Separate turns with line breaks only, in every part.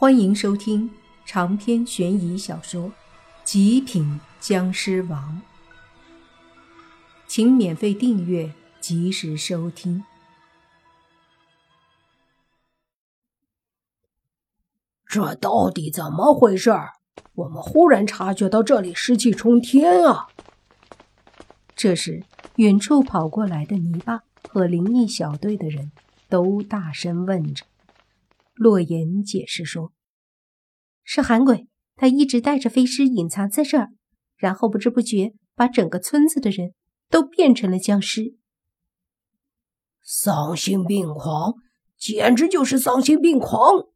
欢迎收听长篇悬疑小说《极品僵尸王》，请免费订阅，及时收听。
这到底怎么回事？我们忽然察觉到这里湿气冲天啊！
这时，远处跑过来的泥巴和灵异小队的人都大声问着。洛言解释说：“是韩鬼，他一直带着飞尸隐藏在这儿，然后不知不觉把整个村子的人都变成了僵尸。
丧心病狂，简直就是丧心病狂！”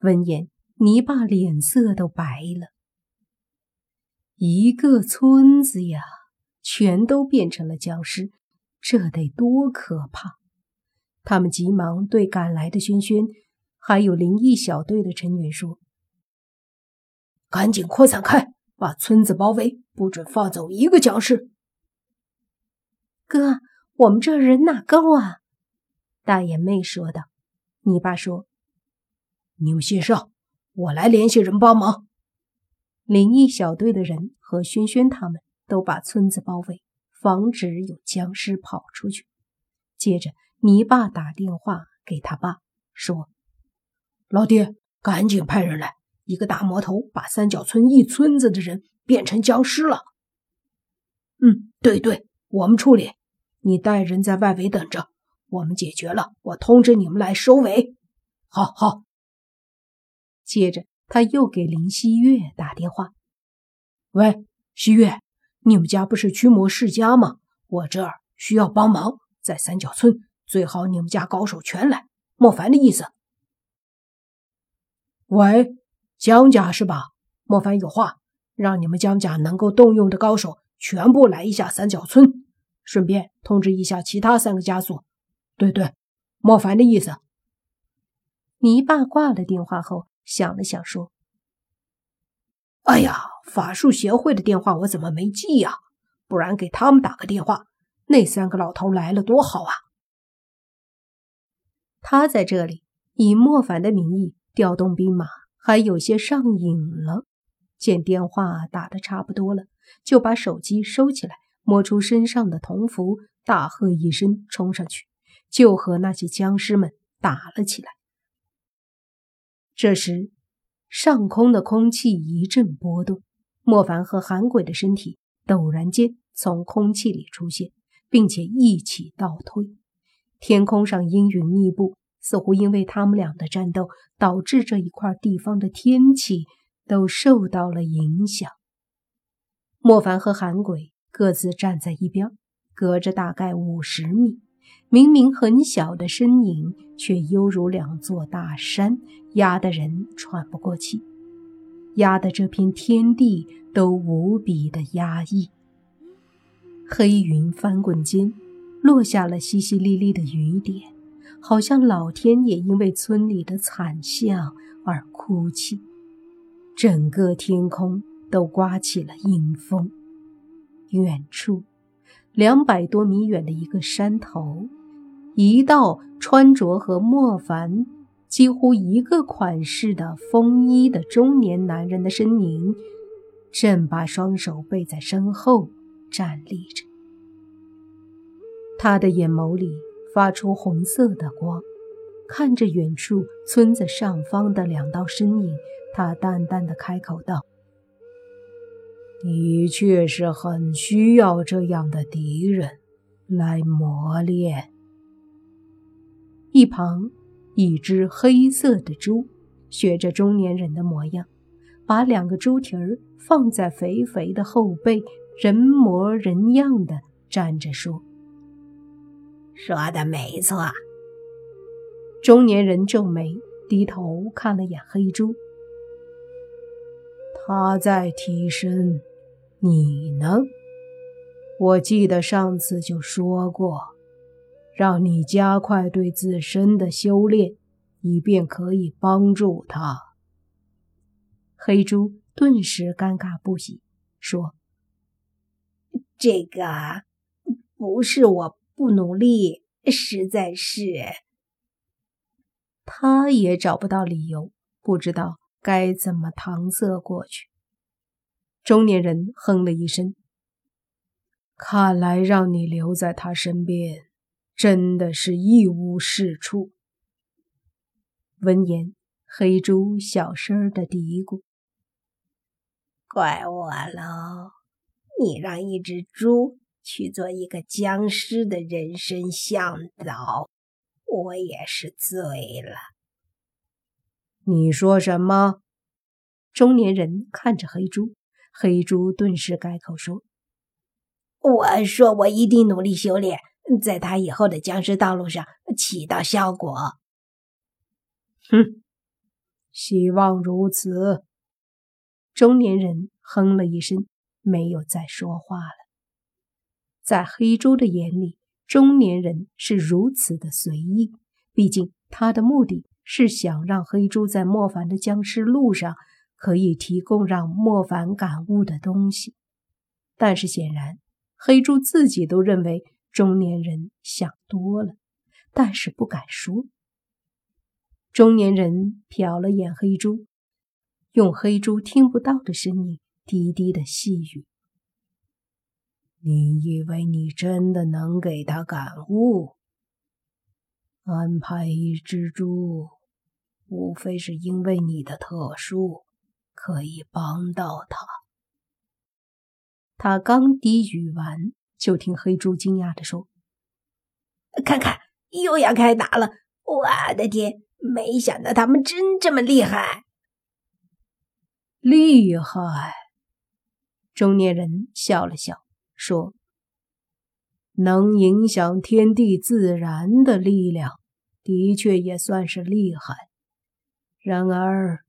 闻言，泥巴脸色都白了。一个村子呀，全都变成了僵尸，这得多可怕！他们急忙对赶来的轩轩，还有灵异小队的成员说：“
赶紧扩散开，把村子包围，不准放走一个僵尸。”
哥，我们这人哪够啊？
大眼妹说道。你爸说：“
你们先上，我来联系人帮忙。”
灵异小队的人和轩轩他们都把村子包围，防止有僵尸跑出去。接着。你爸打电话给他爸说：“
老爹，赶紧派人来！一个大魔头把三角村一村子的人变成僵尸了。”“嗯，对对，我们处理。你带人在外围等着，我们解决了，我通知你们来收尾。”“好好。”
接着他又给林希月打电话：“
喂，希月，你们家不是驱魔世家吗？我这儿需要帮忙，在三角村。”最好你们家高手全来，莫凡的意思。喂，江家是吧？莫凡有话，让你们江家能够动用的高手全部来一下三角村，顺便通知一下其他三个家族。对对，莫凡的意思。
泥巴挂了电话后想了想说：“
哎呀，法术协会的电话我怎么没记呀？不然给他们打个电话，那三个老头来了多好啊！”
他在这里以莫凡的名义调动兵马，还有些上瘾了。见电话打得差不多了，就把手机收起来，摸出身上的铜符，大喝一声，冲上去就和那些僵尸们打了起来。这时，上空的空气一阵波动，莫凡和韩鬼的身体陡然间从空气里出现，并且一起倒退。天空上阴云密布，似乎因为他们俩的战斗，导致这一块地方的天气都受到了影响。莫凡和韩鬼各自站在一边，隔着大概五十米，明明很小的身影，却犹如两座大山，压得人喘不过气，压得这片天地都无比的压抑。黑云翻滚间。落下了淅淅沥沥的雨点，好像老天也因为村里的惨象而哭泣。整个天空都刮起了阴风。远处，两百多米远的一个山头，一道穿着和莫凡几乎一个款式的风衣的中年男人的身影，正把双手背在身后站立着。他的眼眸里发出红色的光，看着远处村子上方的两道身影，他淡淡的开口道：“
的确是很需要这样的敌人来磨练。”
一旁，一只黑色的猪学着中年人的模样，把两个猪蹄儿放在肥肥的后背，人模人样的站着说。
说的没错。
中年人皱眉，低头看了眼黑猪。
他在提升，你呢？我记得上次就说过，让你加快对自身的修炼，以便可以帮助他。
黑猪顿时尴尬不已，说：“
这个不是我。”不努力，实在是。
他也找不到理由不知道该怎么搪塞过去。中年人哼了一声：“看来让你留在他身边，真的是一无是处。”闻言，黑猪小声的嘀咕：“
怪我喽，你让一只猪去做一个僵尸的人生向导，我也是醉了。”
你说什么？中年人看着黑猪，黑猪顿时改口说：“
我说我一定努力修炼，在他以后的僵尸道路上起到效果。”
哼，希望如此。中年人哼了一声，没有再说话了。在黑猪的眼里，中年人是如此的随意。毕竟他的目的是想让黑猪在莫凡的僵尸路上可以提供让莫凡感悟的东西。但是显然，黑猪自己都认为中年人想多了，但是不敢说。中年人瞟了眼黑猪，用黑猪听不到的声音低低的细语：“你以为你真的能给他感悟？安排一只猪，无非是因为你的特殊，可以帮到他。”他刚低语完，就听黑猪惊讶地说：“
看看，又要开打了！我的天！”没想到他们真这么厉害！
厉害！中年人笑了笑，说：“能影响天地自然的力量，的确也算是厉害。然而，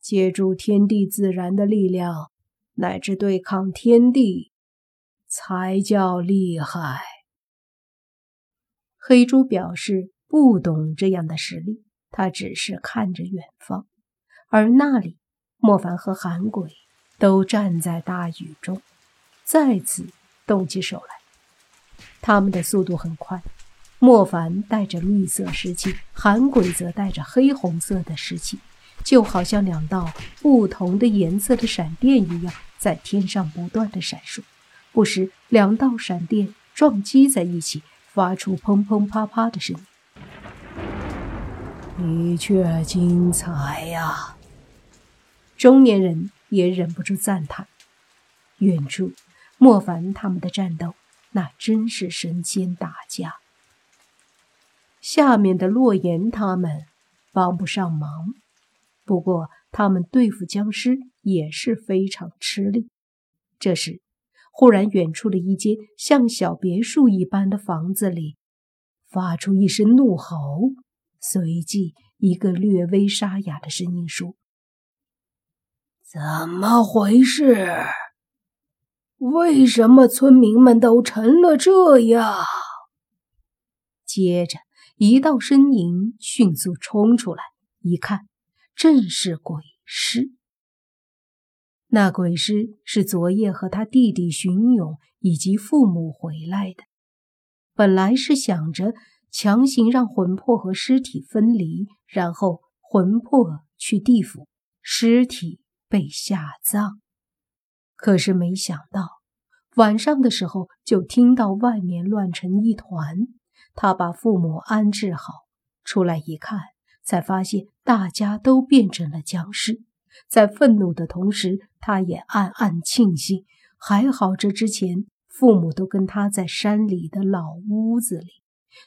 借助天地自然的力量，乃至对抗天地，才叫厉害。”黑猪表示不懂这样的实力。他只是看着远方，而那里，莫凡和韩鬼都站在大雨中，再次动起手来。他们的速度很快，莫凡带着绿色石器，韩鬼则带着黑红色的石器，就好像两道不同的颜色的闪电一样，在天上不断的闪烁。不时，两道闪电撞击在一起，发出砰砰啪啪的声音。的确精彩呀！中年人也忍不住赞叹。远处，莫凡他们的战斗，那真是神仙打架。下面的洛言他们帮不上忙，不过他们对付僵尸也是非常吃力。这时，忽然远处的一间像小别墅一般的房子里，发出一声怒吼。随即，一个略微沙哑的声音说：“
怎么回事？为什么村民们都成了这样？”
接着，一道身影迅速冲出来，一看，正是鬼师。那鬼师是昨夜和他弟弟荀勇以及父母回来的，本来是想着。强行让魂魄和尸体分离，然后魂魄去地府，尸体被下葬。可是没想到晚上的时候，就听到外面乱成一团。他把父母安置好，出来一看，才发现大家都变成了僵尸。在愤怒的同时，他也暗暗庆幸，还好这之前父母都跟他在山里的老屋子里。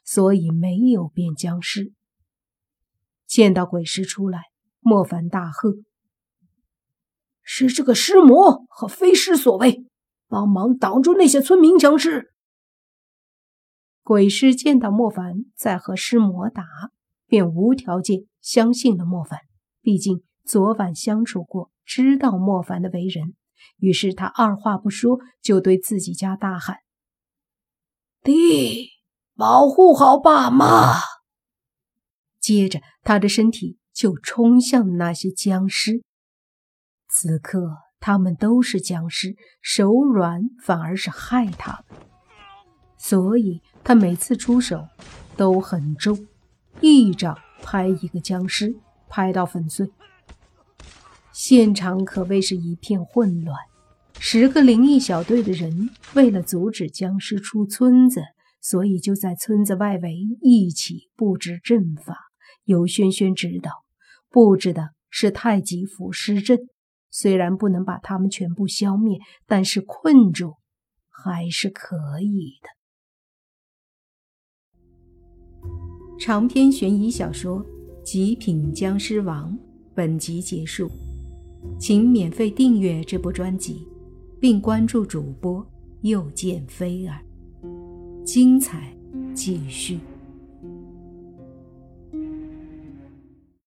所以没有变僵尸。见到鬼尸出来，莫凡大喝：“
是这个尸魔和飞尸所为，帮忙挡住那些村民僵尸！”
鬼师见到莫凡在和尸魔打，便无条件相信了莫凡。毕竟昨晚相处过，知道莫凡的为人。于是他二话不说，就对自己家大喊：“
弟！”保护好爸妈。
接着，他的身体就冲向那些僵尸。此刻，他们都是僵尸，手软反而是害他们。所以他每次出手都很重，一掌拍一个僵尸，拍到粉碎。现场可谓是一片混乱。十个灵异小队的人为了阻止僵尸出村子，所以就在村子外围一起布置阵法，由轩轩指导。布置的是太极符尸阵，虽然不能把他们全部消灭，但是困住还是可以的。长篇悬疑小说《极品僵尸王》本集结束，请免费订阅这部专辑。并关注主播，又见菲儿，精彩继续。